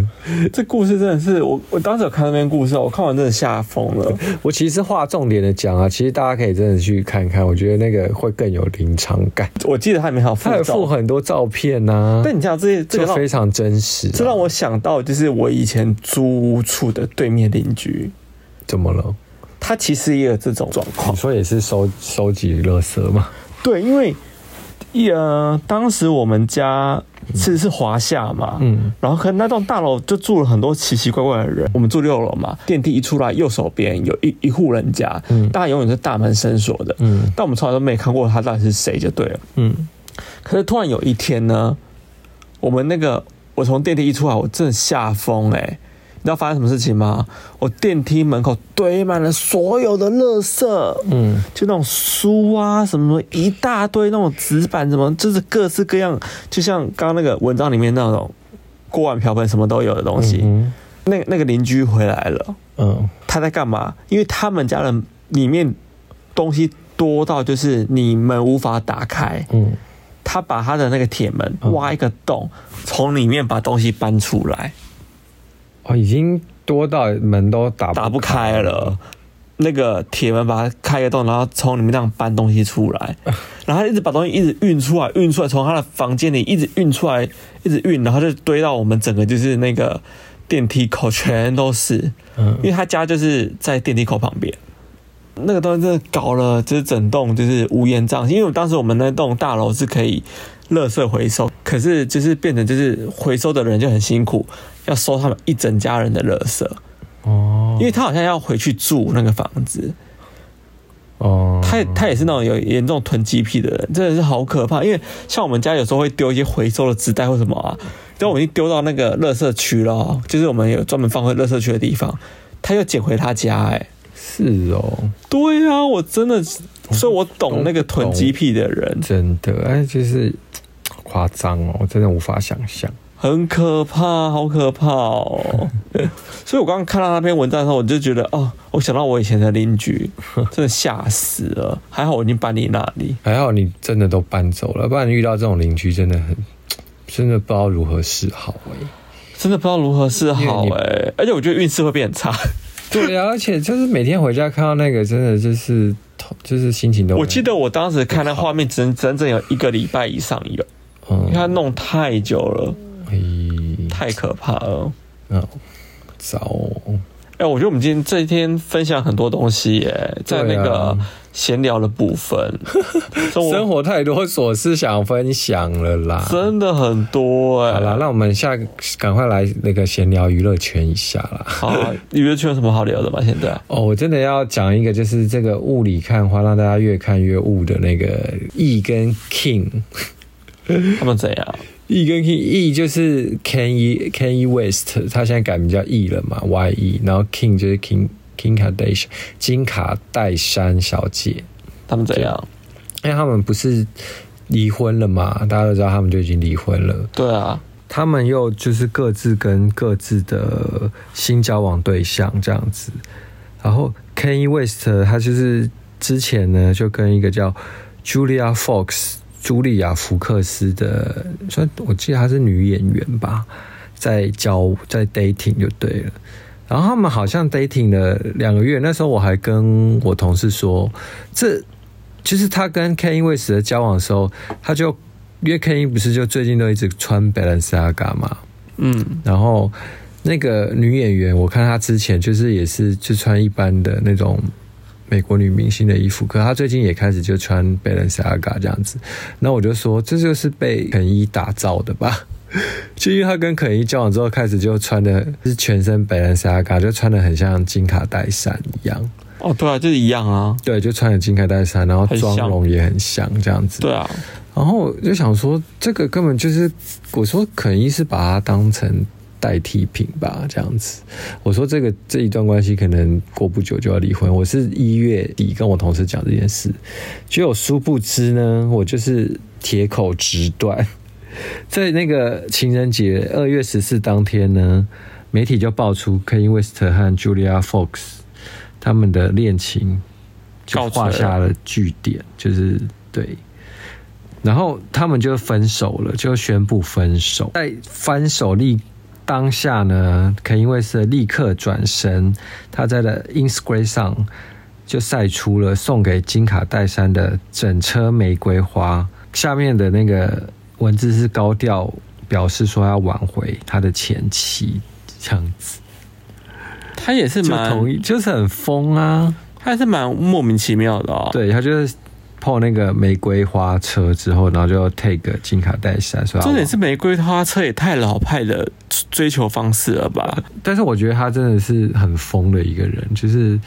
这故事真的是我，我当时有看那篇故事，我看完真的吓疯了。我其实划重点的讲啊，其实大家可以真的去看看，我觉得那个会更有临场感。我记得他里面还有附，还有附很多照片呐、啊。但你知道这些，这个非常真实、啊，这让我想到就是我以前租屋处的对面邻居。怎么了？他其实也有这种状况。你说也是收收集垃圾吗？对，因为一呃，当时我们家其实是华夏嘛，嗯，然后可能那栋大楼就住了很多奇奇怪怪的人。我们住六楼嘛，电梯一出来，右手边有一一户人家，嗯，大概永远是大门深锁的，嗯，但我们从来都没看过他到底是谁，就对了，嗯。可是突然有一天呢，我们那个我从电梯一出来，我真的吓疯哎。你知道发生什么事情吗？我电梯门口堆满了所有的垃圾，嗯，就那种书啊，什么一大堆那种纸板，什么就是各式各样，就像刚刚那个文章里面那种锅碗瓢盆什么都有的东西。嗯、那那个邻居回来了，嗯，他在干嘛？因为他们家人里面东西多到就是你们无法打开，嗯，他把他的那个铁门挖一个洞，从里面把东西搬出来。哦，已经多到门都打打不开了。那个铁门把它开个洞，然后从里面这样搬东西出来，然后他一直把东西一直运出来，运出来，从他的房间里一直运出来，一直运，然后就堆到我们整个就是那个电梯口全都是，嗯，因为他家就是在电梯口旁边。那个东西真的搞了，就是整栋就是乌烟瘴气。因为当时我们那栋大楼是可以垃圾回收，可是就是变成就是回收的人就很辛苦，要收他们一整家人的垃圾。哦，因为他好像要回去住那个房子。哦，他他也是那种有严重囤积癖的人，真的是好可怕。因为像我们家有时候会丢一些回收的纸袋或什么啊，等我们已经丢到那个垃圾区了，就是我们有专门放回垃圾区的地方，他又捡回他家，哎。是哦，对啊，我真的，所以我懂那个囤积癖的人，真的，哎，就是夸张哦，我真的无法想象，很可怕，好可怕哦。所以我刚刚看到那篇文章的时候，我就觉得，哦，我想到我以前的邻居，真的吓死了。还好我已经搬离那里，还好你真的都搬走了，不然遇到这种邻居，真的很，真的不知道如何是好哎，真的不知道如何是好哎，而且我觉得运势会变差。对啊，而且就是每天回家看到那个，真的就是就是心情都。我记得我当时看那画面，整整整有一个礼拜以上有，嗯，因为他弄太久了，嗯，太可怕了，嗯，糟哦。哎，我觉得我们今天这一天分享很多东西耶，在那个闲聊的部分，生活太多琐事想分享了啦，真的很多哎。好啦，那我们下赶快来那个闲聊娱乐圈一下啦。好，娱乐圈有什么好聊的吗？现在哦，我真的要讲一个，就是这个雾里看花，让大家越看越雾的那个 E 跟 King，他们怎样？E 跟 King，E 就是 Kanye Kanye West，他现在改名叫 E 了嘛，Y E，然后 King 就是 King King Kardashian 金卡戴珊小姐，他们怎样？因为他们不是离婚了嘛，大家都知道他们就已经离婚了。对啊，他们又就是各自跟各自的新交往对象这样子。然后 Kanye West 他就是之前呢就跟一个叫 Julia Fox。茱莉亚·福克斯的，算我记得她是女演员吧，在交在 dating 就对了。然后他们好像 dating 了两个月，那时候我还跟我同事说，这就是他跟 Kanye West 的交往的时候，他就因为 Kanye 不是就最近都一直穿 Balenciaga 嘛，嗯，然后那个女演员，我看她之前就是也是就穿一般的那种。美国女明星的衣服，可她最近也开始就穿 Balenciaga 这样子，那我就说这就是被肯伊打造的吧，就因为她跟肯伊交往之后，开始就穿的是全身 Balenciaga，就穿的很像金卡戴珊一样。哦，对啊，就是一样啊，对，就穿的金卡戴珊，然后妆容也很像这样子。对啊，然后我就想说，这个根本就是我说肯伊是把它当成。代替品吧，这样子。我说这个这一段关系可能过不久就要离婚。我是一月底跟我同事讲这件事，结果殊不知呢，我就是铁口直断。在那个情人节二月十四当天呢，媒体就爆出 k a n y West 和 Julia Fox 他们的恋情就画下了句点，就是对，然后他们就分手了，就宣布分手，在分手立。当下呢，肯因为是立刻转身，他在的 Instagram 上就晒出了送给金卡戴珊的整车玫瑰花，下面的那个文字是高调表示说要挽回他的前妻，这样子。他也是蛮同意，就是很疯啊，他还是蛮莫名其妙的哦。对，他就是。泡那个玫瑰花车之后，然后就 take 金卡戴珊，说重点是玫瑰花车也太老派的追求方式了吧？但是我觉得他真的是很疯的一个人，就是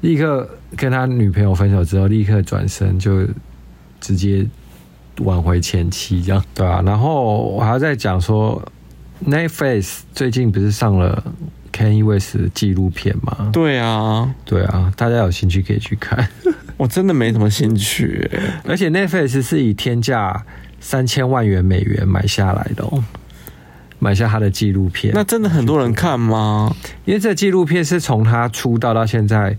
立刻跟他女朋友分手之后，立刻转身就直接挽回前妻，这样对啊。然后我还在讲说，Netflix 最近不是上了 Kanye West 的纪录片吗？对啊，对啊，大家有兴趣可以去看。我真的没什么兴趣，而且 Netflix 是以天价三千万元美元买下来的哦，买下他的纪录片。那真的很多人看吗？因为这纪录片是从他出道到现在，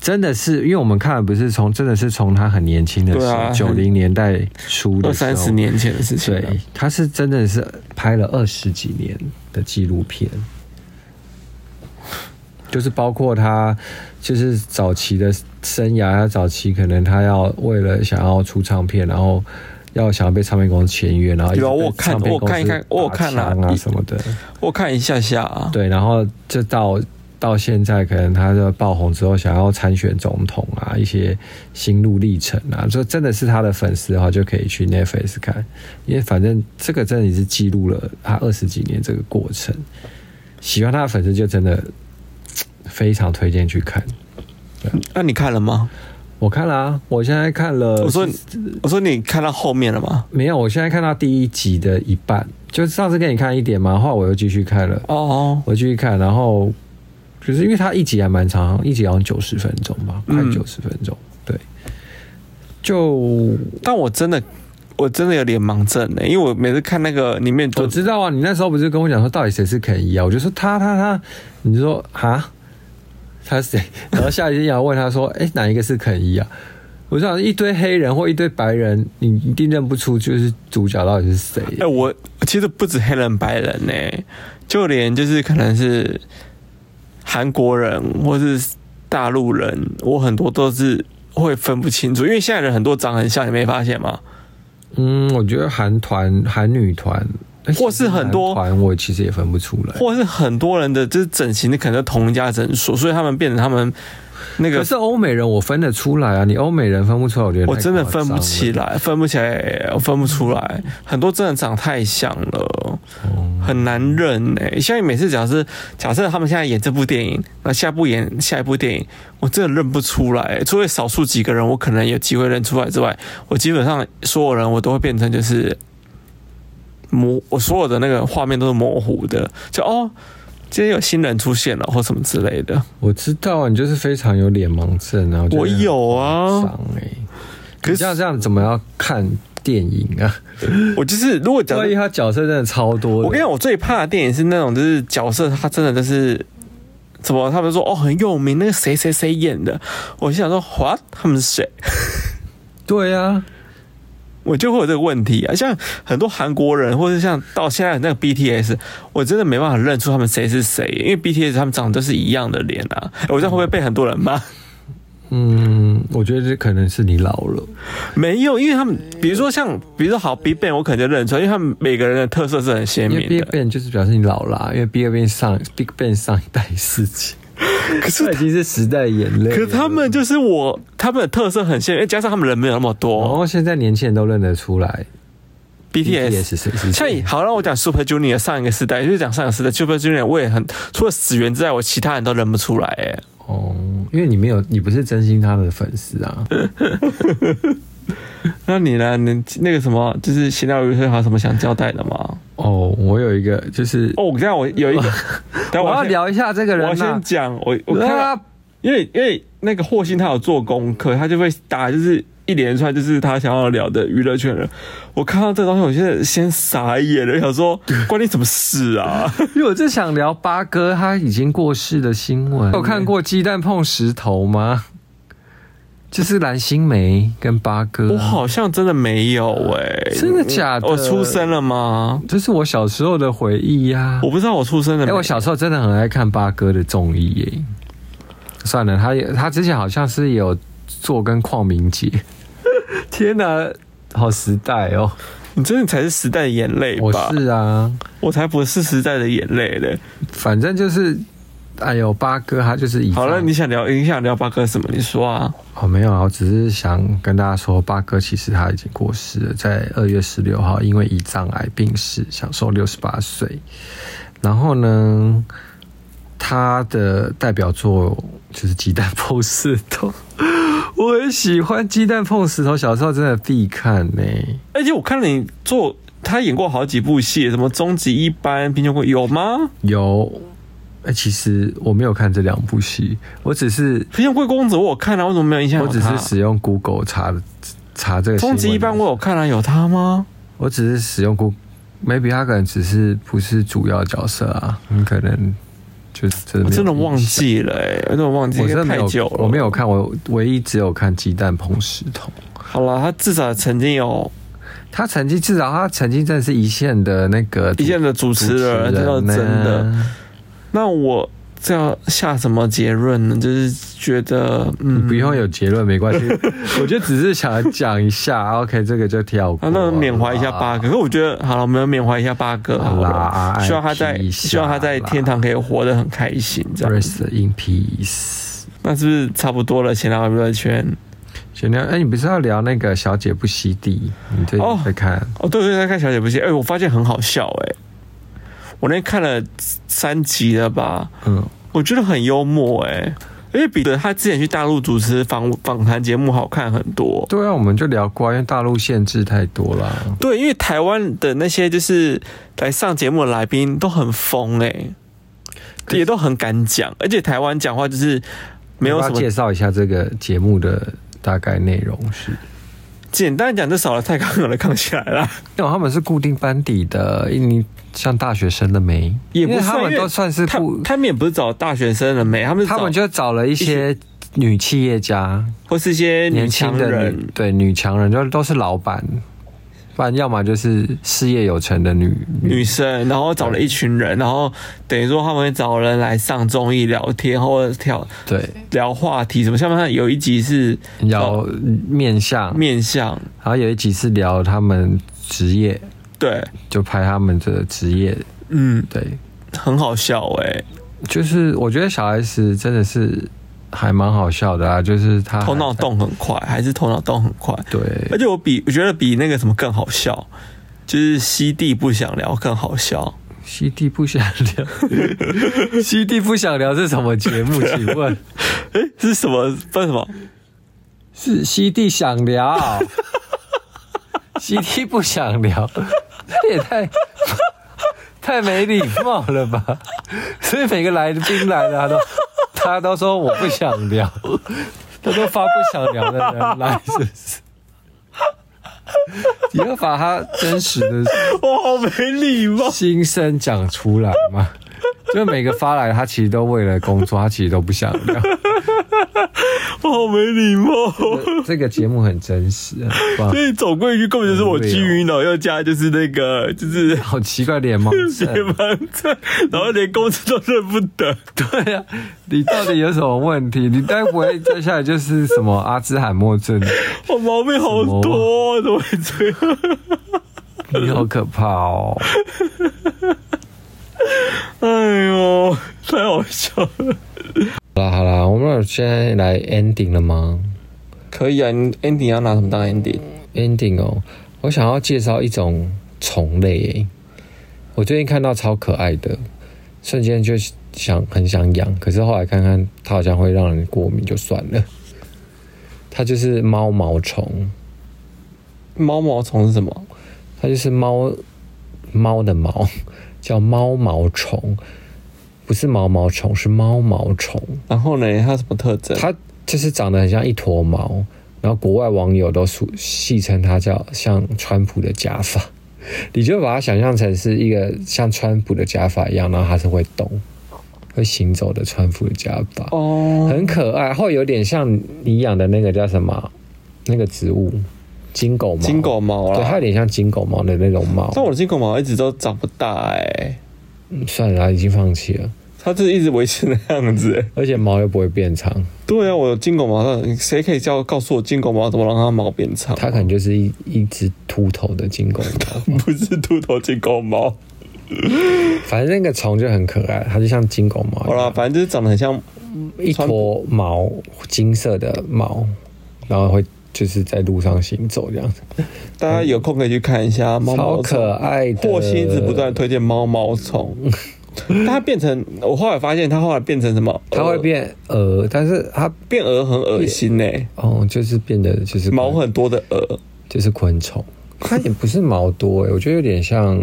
真的是因为我们看的不是从，真的是从他很年轻的时候，九零年代初的二三十年前的事情。对，他是真的是拍了二十几年的纪录片。就是包括他，就是早期的生涯，他早期可能他要为了想要出唱片，然后要想要被唱片公司签约，然后有我看我看一看我看了啊什么的，我看一下下啊，对，然后就到。到现在，可能他的爆红之后，想要参选总统啊，一些心路历程啊，说真的是他的粉丝的话，就可以去 Netflix 看，因为反正这个真的也是记录了他二十几年这个过程。喜欢他的粉丝就真的非常推荐去看。那你看了吗？我看了啊，我现在看了。我说，我说你看到后面了吗？没有，我现在看到第一集的一半，就上次给你看一点嘛，后来我又继续看了。哦哦，我继续看，然后。就是因为它一集还蛮长，一集好像九十分钟吧，快九十分钟。嗯、对，就但我真的我真的有脸盲症呢，因为我每次看那个里面，我知道啊，你那时候不是跟我讲说到底谁是肯伊啊？我就说他他他，你就说哈，他是谁？然后下一集要问他说，哎、欸，哪一个是肯伊啊？我想一堆黑人或一堆白人，你一定认不出就是主角到底是谁？哎、欸，我其实不止黑人白人呢，就连就是可能是。韩国人或是大陆人，我很多都是会分不清楚，因为现在人很多长很像，你没发现吗？嗯，我觉得韩团、韩女团，或是很多团，我其实也分不出来，或是很多人的就是整形的可能同一家诊所，所以他们变成他们。那个可是欧美人，我分得出来啊！你欧美人分不出来，我觉得我真的分不起来，分不起来，我分不出来。很多真的长太像了，很难认哎。像你每次假设假设他们现在演这部电影，那下部演下一部电影，我真的认不出来。除了少数几个人，我可能有机会认出来之外，我基本上所有人我都会变成就是模，我所有的那个画面都是模糊的，就哦。今天有新人出现了，或什么之类的。我知道啊，你就是非常有脸盲症啊。我有啊，可是这样这样怎么要看电影啊？我就是如果万一他角色真的超多，我跟你讲，我最怕的电影是那种就是角色他真的就是怎么他们说哦很有名，那个谁谁谁演的，我就想说 what 他们是谁？对呀、啊。我就会有这个问题啊，像很多韩国人，或者像到现在那个 BTS，我真的没办法认出他们谁是谁，因为 BTS 他们长得都是一样的脸啊。我这样会不会被很多人骂？嗯，我觉得这可能是你老了。没有，因为他们，比如说像，比如说好 BigBang，我可能就认出来，因为他们每个人的特色是很鲜明的。BigBang 就是表示你老了啊，因为 BigBang 上 BigBang 上一代事情。可是已经是时代眼泪。可他们就是我，他们的特色很鲜，加上他们人没有那么多，然后现在年轻人都认得出来。BTS 是谁？像好，让我讲 Super Junior 上一个时代，就是讲上一个时代 Super Junior，我也很除了始源之外，我其他人都认不出来。哎，哦，因为你没有，你不是真心他的粉丝啊。那你呢？你那个什么，就是闲聊有还有什么想交代的吗？哦，我有一个，就是哦，我这样我有一个，等我，我要聊一下这个人。我先讲，我我看他，因为因为那个霍心他有做功课，他就会打，就是一连串就是他想要聊的娱乐圈人。我看到这个东西，我现在先傻眼了，想说关你什么事啊？因为我就想聊八哥他已经过世的新闻。有看过鸡蛋碰石头吗？就是蓝心湄跟八哥，我好像真的没有哎、欸，真的假的？我出生了吗？这是我小时候的回忆呀、啊。我不知道我出生了没。哎，我小时候真的很爱看八哥的综艺耶。算了，他也他之前好像是有做跟邝明杰。天哪，好时代哦！你真的才是时代的眼泪吧？我是啊，我才不是时代的眼泪嘞。反正就是。哎呦，八哥他就是以好了，你想聊你想聊八哥什么？你说啊。哦，没有啊，我只是想跟大家说，八哥其实他已经过世了，在二月十六号因为胰脏癌病逝，享受六十八岁。然后呢，他的代表作就是《鸡蛋碰石头》，我很喜欢《鸡蛋碰石头》，小时候真的必看呢、欸。而且我看了你做，他演过好几部戏，什么《终极一班》《贫穷贵》有吗？有。哎，其实我没有看这两部戏，我只是《贫穷贵公子》我有看啊，为什么没有印象？我只是使用 Google 查查这个。终极一班我有看啊，有他吗？我只是使用 Google，maybe 他可能只是不是主要角色啊，你可能就是真的真的忘记了，哎，我真的忘记，我真的太久了，我没有看，我唯一只有看《鸡蛋碰石头》。好了，他至少曾经有，他曾经至少他曾经真的是一线的那个一线的主持人，这是真的。那我这要下什么结论呢？就是觉得，嗯，不用有结论没关系。我就只是想讲一下，OK，这个就跳过。那缅怀一下八哥，可是我觉得好了，我们要缅怀一下八哥好了，希望他在，希望他在天堂可以活得很开心，这样。Rest in peace。那是不是差不多了？闲聊娱乐圈，闲聊。哎，你不是要聊那个小姐不吸地？你最近在看？哦，对对，在看小姐不熙。哎，我发现很好笑，哎。我那天看了三集了吧，嗯，我觉得很幽默哎、欸，因为比得他之前去大陆主持访访谈节目好看很多。对啊，我们就聊过，因为大陆限制太多了。对，因为台湾的那些就是来上节目的来宾都很疯哎、欸，也都很敢讲，而且台湾讲话就是没有什么。介绍一下这个节目的大概内容是。简单讲，就少了蔡康永的扛起来了。因为他们是固定班底的，你像大学生的没？也不是，他们都算是他，他们也不是找大学生的没？他们他们就找了一些女企业家，或是一些年轻的人，对，女强人，就都是老板。不然，要么就是事业有成的女女生，然后找了一群人，然后等于说他们会找人来上综艺聊天，或者跳对。聊话题什么。像不像有一集是聊面相，面相，然后有一集是聊他们职业，对，就拍他们的职业，嗯，对，很好笑哎、欸，就是我觉得小 S 真的是。还蛮好笑的啊，就是他头脑动很快，还是头脑动很快。对，而且我比我觉得比那个什么更好笑，就是西地不想聊更好笑。西地不想聊，西地不想聊是什么节目？请问，哎，是什么？不是什么？是西地想聊，西地不想聊，这也太太没礼貌了吧？所以每个来宾来了，他都。他都说我不想聊，他都发不想聊的人来，是不是？你要把他真实的，我好没礼貌，心声讲出来嘛？就每个发来，他其实都为了工作，他其实都不想聊。我好没礼貌。这个节目很真实，所以总归一句，根本就是我基于脑要加，就是那个，就是好奇怪脸盲症，脸盲症，然后连公司都认不得。对啊，你到底有什么问题？你该不会接下来就是什么阿兹海默症？我毛病好多，怎么会这样？你好可怕哦！哎呦，太好笑了。好啦好啦，我们现在来 ending 了吗？可以啊，你 ending 要拿什么当 ending？ending 哦，我想要介绍一种虫类，我最近看到超可爱的，瞬间就想很想养，可是后来看看它好像会让人过敏，就算了。它就是猫毛虫。猫毛虫是什么？它就是猫猫的毛，叫猫毛虫。不是毛毛虫，是猫毛虫。然后呢，它什么特征？它就是长得很像一坨毛，然后国外网友都俗戏称它叫像川普的假发。你就把它想象成是一个像川普的假发一样，然后它是会动、会行走的川普的假发。哦，很可爱，会有点像你养的那个叫什么那个植物金狗毛。金狗毛啊，对，它有点像金狗毛的那种毛。但我的金狗毛一直都长不大哎、欸。算了，已经放弃了。它就是一直维持那样子，而且毛又不会变长。对啊，我有金狗毛，那谁可以教告诉我金狗毛怎么让它毛变长？它可能就是一一只秃头的金狗毛，不是秃头金狗毛。反正那个虫就很可爱，它就像金狗毛。好了，反正就是长得很像一坨毛，金色的毛，然后会就是在路上行走这样子。大家有空可以去看一下猫毛虫，超可爱的。霍希一直不断推荐猫毛虫。它变成，我后来发现它后来变成什么？它会变蛾，但是它变蛾很恶心呢。哦，就是变得就是毛很多的蛾，就是昆虫。它也不是毛多诶，我觉得有点像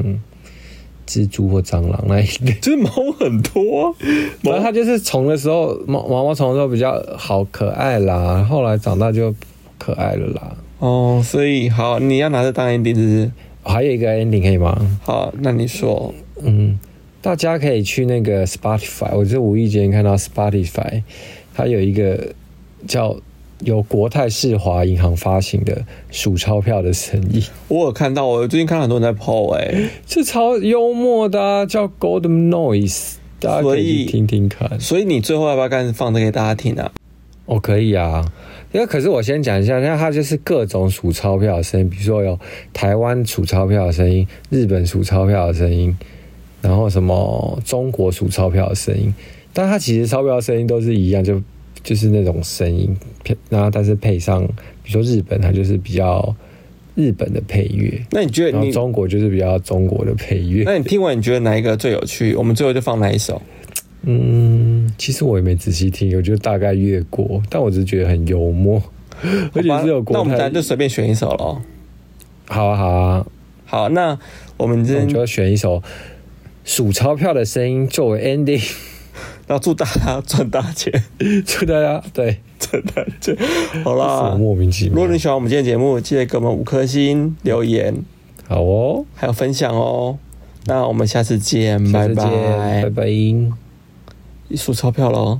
蜘蛛或蟑螂那一类，就是毛很多。然后它就是虫的时候，毛毛毛虫的时候比较好可爱啦，后来长大就可爱了啦。哦，所以好，你要拿着当 ending 是不是？还有一个 ending 可以吗？好，那你说，嗯。大家可以去那个 Spotify，我就无意间看到 Spotify，它有一个叫由国泰世华银行发行的数钞票的生意。我有看到，我最近看到很多人在 po 哎，是超幽默的，啊，叫 Golden Noise，。大家可以听听看。所以你最后要不要干脆放着给大家听啊？哦，可以啊。因为可是我先讲一下，那它就是各种数钞票的声音，比如说有台湾数钞票的声音、日本数钞票的声音，然后什么中国数钞票的声音。但它其实钞票的声音都是一样，就就是那种声音，然后但是配上，比如说日本，它就是比较日本的配乐。那你觉得你，中国就是比较中国的配乐？那你听完你觉得哪一个最有趣？我们最后就放哪一首？嗯，其实我也没仔细听，我就大概越过，但我只是觉得很幽默，而且是有国。那我们咱就随便选一首喽。好啊，好啊，好，那我们今天就要选一首数钞票的声音作为 ending，然后祝大家赚大钱，祝大家对赚大钱。好啦，莫名其妙。如果你喜欢我们今天节目，记得给我们五颗星留言，好哦，还有分享哦。那我们下次见，下次见拜拜，拜拜。一数钞票喽。